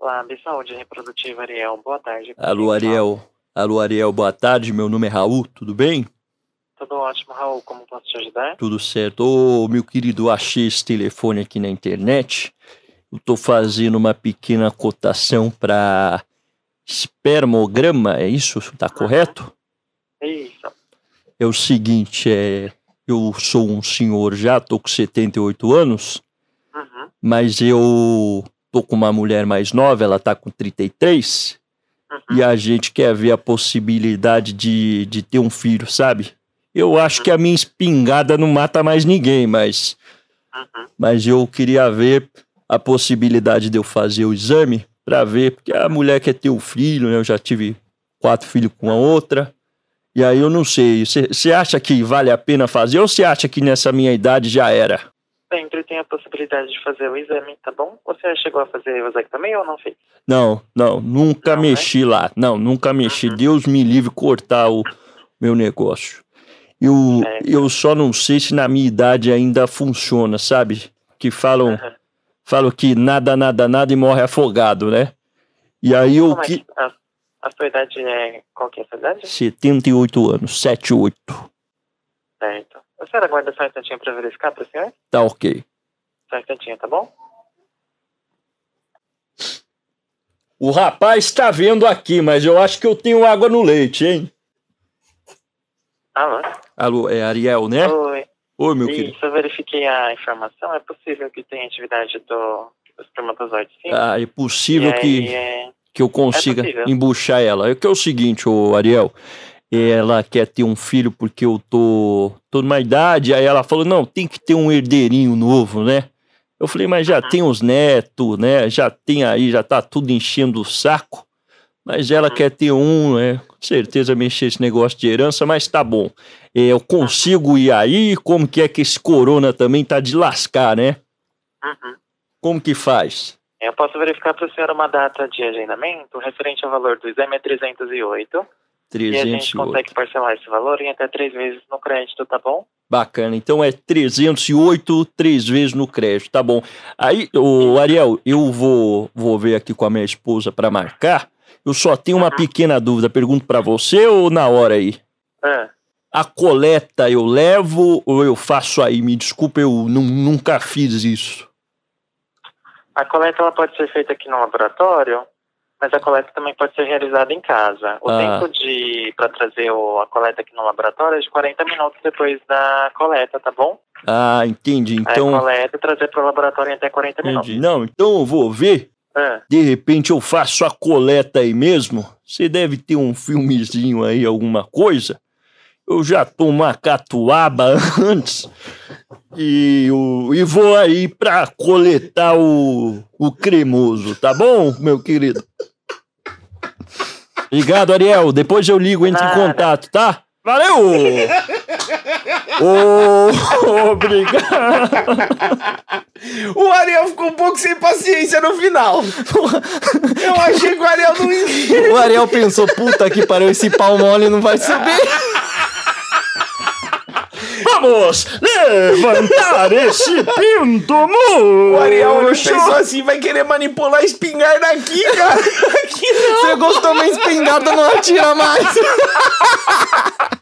Lab Saúde Reprodutiva Ariel, boa tarde. Alô, Ariel. Alô, Ariel, boa tarde. Meu nome é Raul, tudo bem? Tudo ótimo, Raul. Como posso te ajudar? Tudo certo. Ô, meu querido, achei esse telefone aqui na internet. Eu tô fazendo uma pequena cotação para espermograma, é isso? Tá correto? Isso. É o seguinte, é, eu sou um senhor já, tô com 78 anos, Uhum. mas eu tô com uma mulher mais nova, ela tá com 33, Uhum. e a gente quer ver a possibilidade de, de ter um filho, sabe? Eu acho que a minha espingarda não mata mais ninguém, mas, Uhum. mas eu queria ver a possibilidade de eu fazer o exame pra ver, porque a mulher quer ter um filho, né? Eu já tive quatro filhos com a outra. E aí eu não sei, você acha que vale a pena fazer ou você acha que nessa minha idade já era? Sempre tem a possibilidade de fazer o exame, tá bom? Você chegou a fazer o exame também ou não fez? Não, não, nunca Não, né? mexi lá. Não, nunca mexi. Uhum. Deus me livre cortar o meu negócio. Eu, É. eu só não sei se na minha idade ainda funciona, sabe? Que falam, Uhum. falam que nada, nada, nada e morre afogado, né? E aí eu Como é que. a, a sua idade é... Qual que é a sua idade? 78 anos, 78. Certo. A senhora aguarda só um instantinho pra verificar pro senhor? Tá ok. Só um instantinho, tá bom? O rapaz tá vendo aqui, mas eu acho que eu tenho água no leite, hein? Alô? Alô, é Ariel, né? Oi. Oi, meu querido. Isso, eu verifiquei a informação. É possível que tenha atividade do, dos espermatozoides, sim? Ah, é possível aí, que. é... que eu consiga possível. embuchar ela. É que é o seguinte, ô Ariel, ela quer ter um filho porque eu tô, tô numa idade, aí ela falou, não, tem que ter um herdeirinho novo, né? Eu falei, mas já tem os netos, né? Já tem aí, já tá tudo enchendo o saco. Mas ela quer ter um, né? Com certeza mexer esse negócio de herança, mas tá bom. É, Eu consigo ir aí? Como que é que esse corona também tá de lascar, né? Uhum. Como que faz? Eu posso verificar para o senhor uma data de agendamento referente ao valor do exame é 308 e a gente 308. consegue parcelar esse valor em até três vezes no crédito, tá bom? Bacana. Então é 308 três vezes no crédito, tá bom. Aí, o Ariel, eu vou, vou ver aqui com a minha esposa para marcar. Eu só tenho uma Uhum. pequena dúvida. Pergunto para você ou na hora aí? Ah, A coleta eu levo ou eu faço aí? Me desculpa, eu nu- nunca fiz isso. a coleta ela pode ser feita aqui no laboratório, mas a coleta também pode ser realizada em casa. O Ah. tempo de para trazer o- a coleta aqui no laboratório é de 40 minutos depois da coleta, tá bom? Ah, entendi. Aí Então. a coleta e trazer para o laboratório em até 40 minutos. Entendi. Não, então eu vou ver. Ah, De repente eu faço a coleta aí mesmo. Você deve ter um filmezinho aí, alguma coisa. Eu já tomo uma catuaba antes e, o- e vou aí pra coletar o, o cremoso, tá bom, meu querido? Obrigado, Ariel. Depois eu ligo, entre em contato, tá? Valeu! Ô, obrigado! O Ariel ficou um pouco sem paciência no final. Eu achei que o Ariel não ia. O Ariel pensou, puta que pariu, esse pau mole não vai subir. Vamos levantar esse pinto O Ariel murcho. pensou assim: vai querer manipular a espingarda aqui, cara. Aqui não. Você gostou minha espingarda, não atira mais.